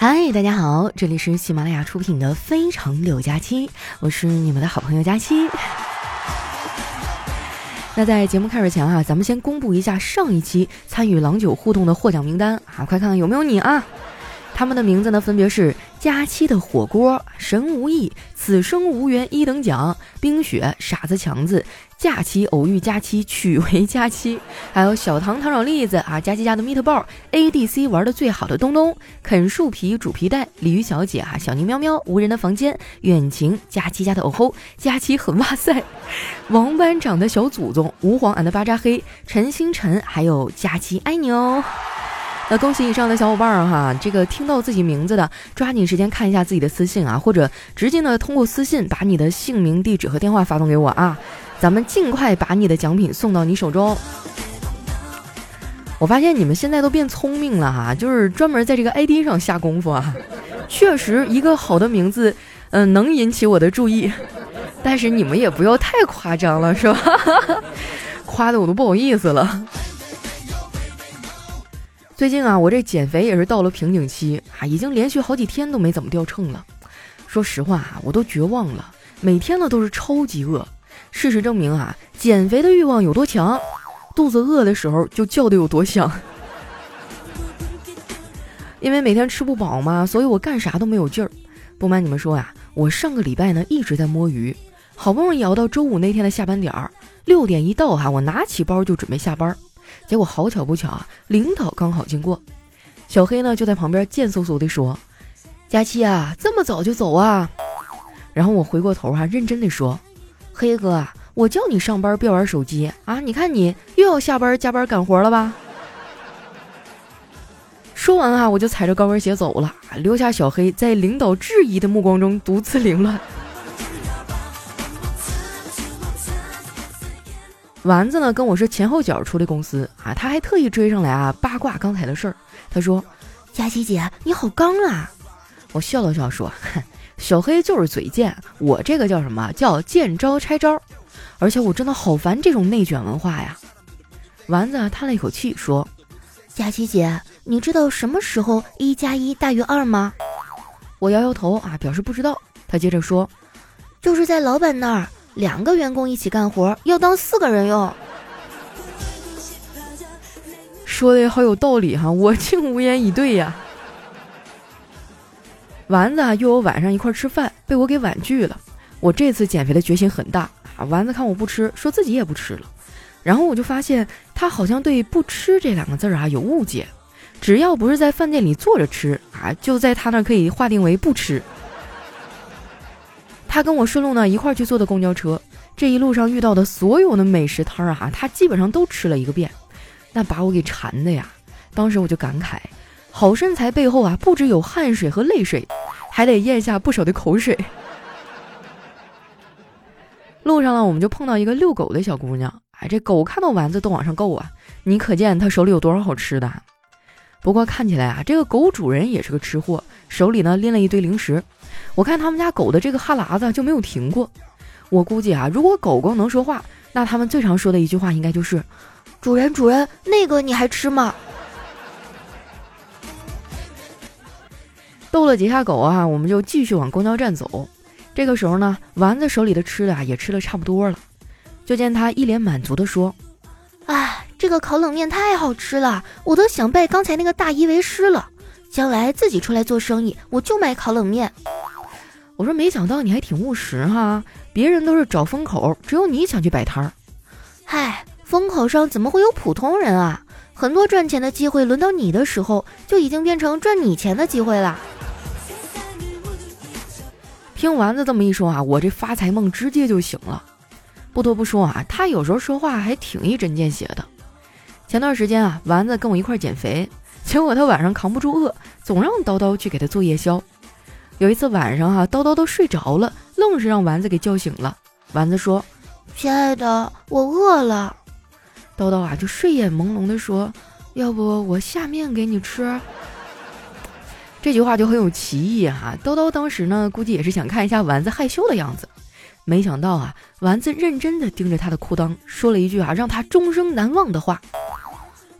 嗨，大家好，这里是喜马拉雅出品的《非常六加七》，我是你们的好朋友佳期。那在节目开始前啊，咱们先公布一下上一期参与郎酒互动的获奖名单啊，快看看有没有你啊！他们的名字呢，分别是佳期的火锅、神无意、此生无缘一等奖、冰雪、傻子强子、假期偶遇佳期娶为佳期，还有小糖糖炒栗子啊，佳期家的 meatball，ADC 玩的最好的东东，啃树皮煮皮蛋，鲤鱼小姐啊，小宁喵喵，无人的房间，远晴，佳期家的哦吼，佳期很哇塞，王班长的小祖宗，吾皇俺的巴扎黑，陈星辰，还有佳期爱你哦。那恭喜以上的小伙伴儿哈，这个听到自己名字的，抓紧时间看一下自己的私信啊，或者直接呢通过私信把你的姓名、地址和电话发送给我啊，咱们尽快把你的奖品送到你手中。我发现你们现在都变聪明了哈，就是专门在这个 ID 上下功夫啊。确实，一个好的名字，嗯，能引起我的注意，但是你们也不要太夸张了，是吧？夸的我都不好意思了。最近啊，我这减肥也是到了瓶颈期啊，已经连续好几天都没怎么掉秤了。说实话啊，我都绝望了，每天呢都是超级饿。事实证明啊，减肥的欲望有多强，肚子饿的时候就叫的有多响。因为每天吃不饱嘛，所以我干啥都没有劲儿。不瞒你们说呀，我上个礼拜呢一直在摸鱼，好不容易熬到周五那天的下班点儿，六点一到哈，我拿起包就准备下班。结果好巧不巧啊，领导刚好经过，小黑呢就在旁边贱嗖嗖地说：“佳期啊，这么早就走啊？”然后我回过头哈，认真地说：“黑哥，我叫你上班别玩手机啊！你看你又要下班加班干活了吧？”说完啊，我就踩着高跟鞋走了，留下小黑在领导质疑的目光中独自凌乱。丸子呢跟我是前后脚出的公司啊，他还特意追上来啊八卦刚才的事儿。他说：“佳琪姐，你好刚啊！”我笑了笑说：“，小黑就是嘴贱，我这个叫什么叫见招拆招？而且我真的好烦这种内卷文化呀。”丸子叹了一口气说：“佳琪姐，你知道什么时候一加一大于二吗？”我摇摇头啊，表示不知道。他接着说：“就是在老板那儿。”两个员工一起干活，要当四个人用。说的好有道理哈，我竟无言以对呀。丸子啊约我晚上一块吃饭，被我给婉拒了。我这次减肥的决心很大啊。丸子看我不吃，说自己也不吃了。然后我就发现他好像对“不吃”这两个字儿啊有误解，只要不是在饭店里坐着吃啊，就在他那可以划定为不吃。他跟我顺路呢，一块去坐的公交车。这一路上遇到的所有的美食摊儿啊，他基本上都吃了一个遍，那把我给馋的呀。当时我就感慨，好身材背后啊，不只有汗水和泪水，还得咽下不少的口水。路上呢，我们就碰到一个遛狗的小姑娘，哎，这狗看到丸子都往上够啊，你可见她手里有多少好吃的。不过看起来啊，这个狗主人也是个吃货，手里呢拎了一堆零食。我看他们家狗的这个哈喇子就没有停过。我估计啊，如果狗狗能说话，那他们最常说的一句话应该就是：“主人，主人，那个你还吃吗？”逗了几下狗啊，我们就继续往公交站走。这个时候呢，丸子手里的吃的啊也吃的差不多了，就见他一脸满足的说：“哎。”这个烤冷面太好吃了，我都想拜刚才那个大姨为师了。将来自己出来做生意，我就卖烤冷面。我说没想到你还挺务实哈，别人都是找风口，只有你想去摆摊儿。嗨，风口上怎么会有普通人啊？很多赚钱的机会，轮到你的时候，就已经变成赚你钱的机会了。听丸子这么一说啊，我这发财梦直接就醒了。不得不说啊，他有时候说话还挺一针见血的。前段时间啊，丸子跟我一块减肥，结果他晚上扛不住饿，总让叨叨去给他做夜宵。有一次晚上哈，叨叨都睡着了，愣是让丸子给叫醒了。丸子说：“亲爱的，我饿了。”叨叨啊就睡眼朦胧的说：“要不我下面给你吃？”这句话就很有歧义哈。叨叨当时呢，估计也是想看一下丸子害羞的样子，没想到啊，丸子认真的盯着他的裤裆，说了一句啊让他终生难忘的话。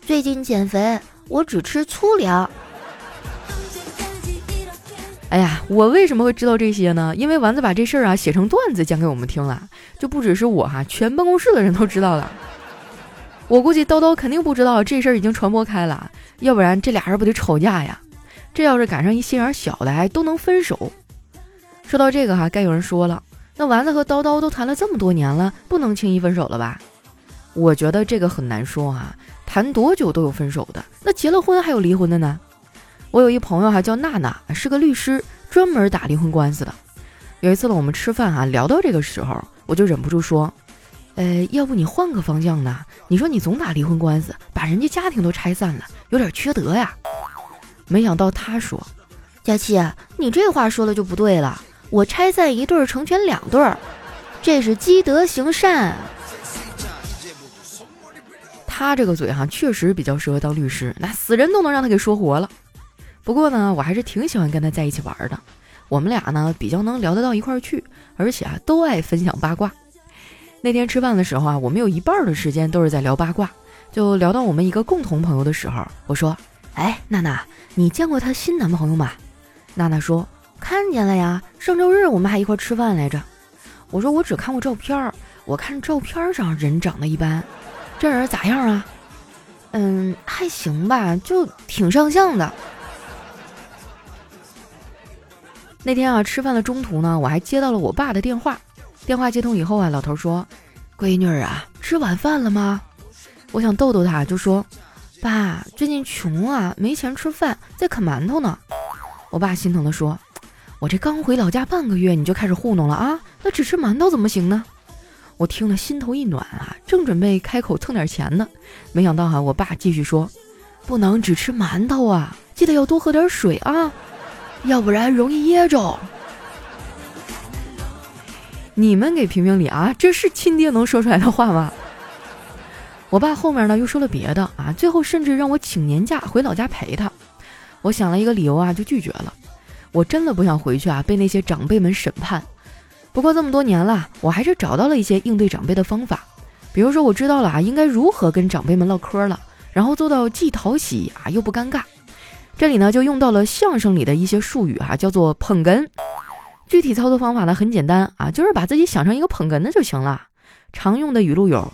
最近减肥，我只吃粗粮。哎呀，我为什么会知道这些呢？因为丸子把这事儿啊写成段子讲给我们听了，就不只是我哈，全办公室的人都知道了。我估计叨叨肯定不知道这事儿已经传播开了，要不然这俩人不得吵架呀？这要是赶上一心眼小的，还都能分手。说到这个哈，该有人说了，那丸子和叨叨都谈了这么多年了，不能轻易分手了吧？我觉得这个很难说啊，谈多久都有分手的，那结了婚还有离婚的呢。我有一朋友哈，叫娜娜，是个律师，专门打离婚官司的。有一次呢，我们吃饭哈，聊到这个时候，我就忍不住说：“呃，要不你换个方向呢？你说你总打离婚官司，把人家家庭都拆散了，有点缺德呀。”没想到他说：“佳琪，你这话说的就不对了。我拆散一对儿，成全两对儿，这是积德行善。”他这个嘴哈，确实比较适合当律师，那死人都能让他给说活了。不过呢，我还是挺喜欢跟他在一起玩的。我们俩呢比较能聊得到一块儿去，而且啊都爱分享八卦。那天吃饭的时候啊，我们有一半的时间都是在聊八卦。就聊到我们一个共同朋友的时候，我说：“哎，娜娜，你见过她新男朋友吗？”娜娜说：“看见了呀，上周日我们还一块吃饭来着。”我说：“我只看过照片，我看照片上人长得一般，这人咋样啊？”“嗯，还行吧，就挺上相的。”那天啊，吃饭的中途呢，我还接到了我爸的电话。电话接通以后啊，老头说：“闺女儿啊，吃晚饭了吗？”我想逗逗他，就说：“爸，最近穷啊，没钱吃饭，在啃馒头呢。”我爸心疼的说：“我这刚回老家半个月，你就开始糊弄了啊？那只吃馒头怎么行呢？”我听了心头一暖啊，正准备开口蹭点钱呢，没想到哈，我爸继续说：“不能只吃馒头啊，记得要多喝点水啊。”要不然容易噎着。你们给评评理啊！这是亲爹能说出来的话吗？我爸后面呢又说了别的啊，最后甚至让我请年假回老家陪他。我想了一个理由啊，就拒绝了。我真的不想回去啊，被那些长辈们审判。不过这么多年了，我还是找到了一些应对长辈的方法。比如说，我知道了啊，应该如何跟长辈们唠嗑了，然后做到既讨喜啊又不尴尬。这里呢就用到了相声里的一些术语哈，叫做捧哏。具体操作方法呢很简单啊，就是把自己想成一个捧哏的就行了。常用的语录有：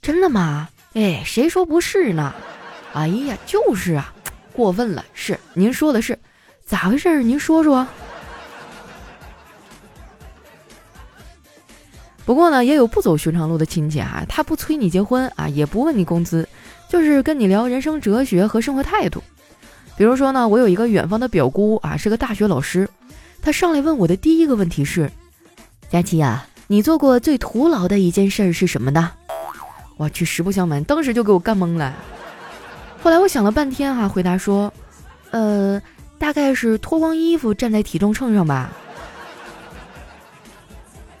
真的吗？哎，谁说不是呢？哎呀，就是啊，过分了。是，您说的是，咋回事？您说说。不过呢，也有不走寻常路的亲戚啊，他不催你结婚啊，也不问你工资，就是跟你聊人生哲学和生活态度。比如说呢，我有一个远方的表姑啊，是个大学老师。她上来问我的第一个问题是：“佳琪呀，你做过最徒劳的一件事是什么呢？”我去，实不相瞒，当时就给我干懵了。后来我想了半天哈，回答说：“呃，大概是脱光衣服站在体重秤上吧。”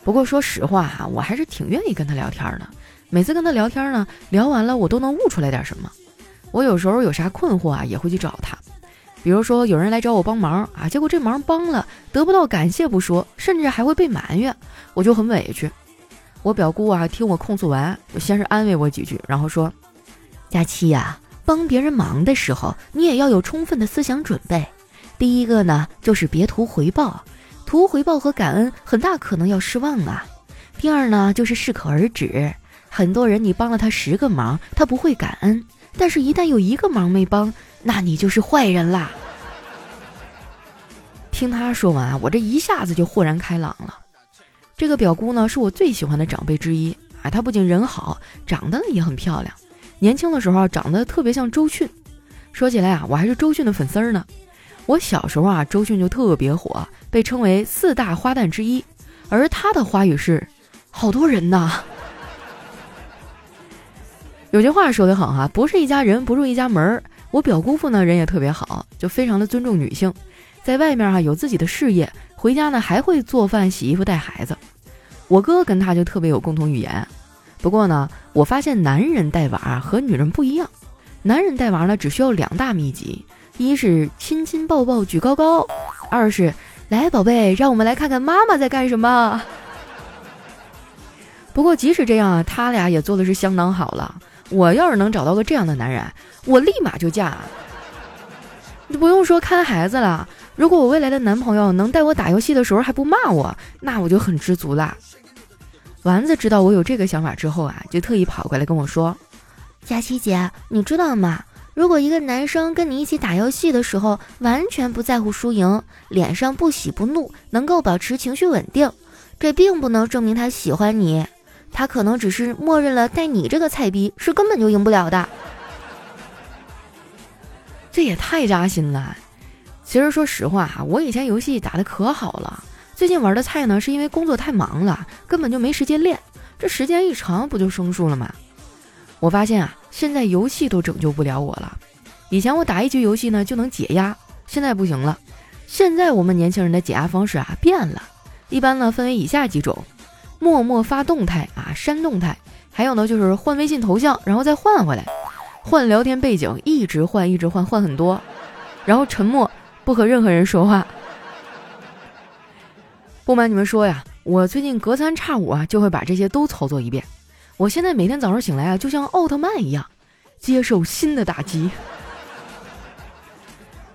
不过说实话哈，我还是挺愿意跟他聊天的。每次跟他聊天呢，聊完了我都能悟出来点什么。我有时候有啥困惑啊，也会去找他。比如说，有人来找我帮忙啊，结果这忙帮了得不到感谢不说，甚至还会被埋怨，我就很委屈。我表姑啊，听我控诉完，先是安慰我几句，然后说：“佳期呀，帮别人忙的时候，你也要有充分的思想准备。第一个呢，就是别图回报，图回报和感恩，很大可能要失望啊。第二呢，就是适可而止。很多人你帮了他十个忙，他不会感恩，但是一旦有一个忙没帮。”那你就是坏人啦！听他说完，我这一下子就豁然开朗了。这个表姑呢，是我最喜欢的长辈之一啊。她不仅人好，长得也很漂亮。年轻的时候长得特别像周迅。说起来啊，我还是周迅的粉丝呢。我小时候啊，周迅就特别火，被称为四大花旦之一。而她的花语是：好多人呐。有句话说得好哈，不是一家人不入一家门儿。我表姑父呢人也特别好，就非常的尊重女性，在外面哈有自己的事业，回家呢还会做饭、洗衣服、带孩子。我哥跟他就特别有共同语言。不过呢，我发现男人带娃和女人不一样，男人带娃呢只需要两大秘籍：一是亲亲抱抱举高高，二是来宝贝，让我们来看看妈妈在干什么。不过即使这样啊，他俩也做的是相当好了。我要是能找到个这样的男人，我立马就嫁。你不用说看孩子了，如果我未来的男朋友能带我打游戏的时候还不骂我，那我就很知足啦。丸子知道我有这个想法之后啊，就特意跑过来跟我说：“佳琪姐，你知道吗？如果一个男生跟你一起打游戏的时候，完全不在乎输赢，脸上不喜不怒，能够保持情绪稳定，这并不能证明他喜欢你，他可能只是默认了带你这个菜逼是根本就赢不了的。这也太扎心了。”其实说实话哈，我以前游戏打的可好了，最近玩的菜呢，是因为工作太忙了，根本就没时间练。这时间一长，不就生疏了吗？我发现啊，现在游戏都拯救不了我了。以前我打一局游戏呢就能解压，现在不行了。现在我们年轻人的解压方式啊变了，一般呢分为以下几种：默默发动态啊，删动态；还有呢就是换微信头像，然后再换回来；换聊天背景，一直换，一直换，换很多；然后沉默。不和任何人说话。不瞒你们说呀，我最近隔三差五啊就会把这些都操作一遍。我现在每天早上醒来啊，就像奥特曼一样，接受新的打击。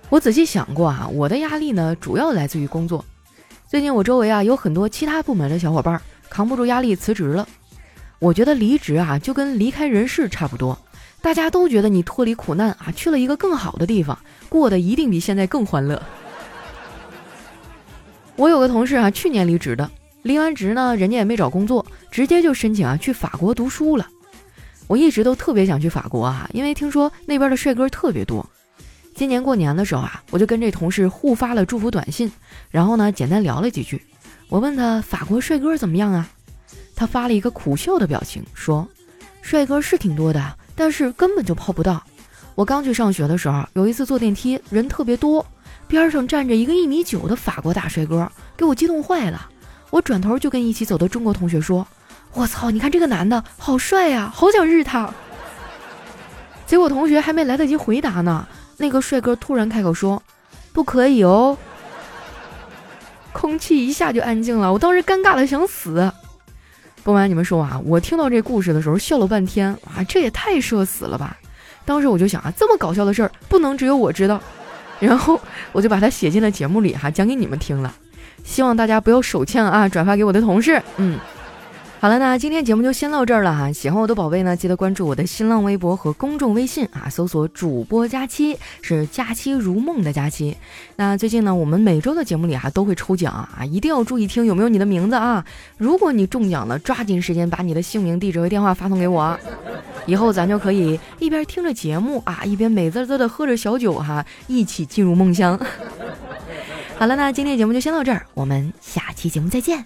我仔细想过啊，我的压力呢主要来自于工作。最近我周围啊有很多其他部门的小伙伴扛不住压力辞职了。我觉得离职啊就跟离开人世差不多。大家都觉得你脱离苦难啊，去了一个更好的地方，过得一定比现在更欢乐。我有个同事啊，去年离职的，离完职呢，人家也没找工作，直接就申请啊去法国读书了。我一直都特别想去法国啊，因为听说那边的帅哥特别多。今年过年的时候啊，我就跟这同事互发了祝福短信，然后呢，简单聊了几句。我问他法国帅哥怎么样啊？他发了一个苦笑的表情，说：“帅哥是挺多的。”但是根本就泡不到。我刚去上学的时候，有一次坐电梯，人特别多，边上站着一个一米九的法国大帅哥，给我激动坏了。我转头就跟一起走的中国同学说：“我操，你看这个男的好帅呀，好想日他。”结果同学还没来得及回答呢，那个帅哥突然开口说：“不可以哦。”空气一下就安静了，我当时尴尬的想死。不瞒你们说啊，我听到这故事的时候笑了半天啊，这也太社死了吧！当时我就想啊，这么搞笑的事儿不能只有我知道，然后我就把它写进了节目里哈，讲给你们听了。希望大家不要手欠啊，转发给我的同事，嗯。好了，那今天节目就先到这儿了哈。喜欢我的宝贝呢，记得关注我的新浪微博和公众微信啊，搜索主播佳期，是佳期如梦的佳期。那最近呢，我们每周的节目里哈都会抽奖啊，一定要注意听有没有你的名字啊。如果你中奖了，抓紧时间把你的姓名、地址和电话发送给我，以后咱就可以一边听着节目啊，一边美滋滋的喝着小酒哈，一起进入梦乡。好了，那今天节目就先到这儿，我们下期节目再见。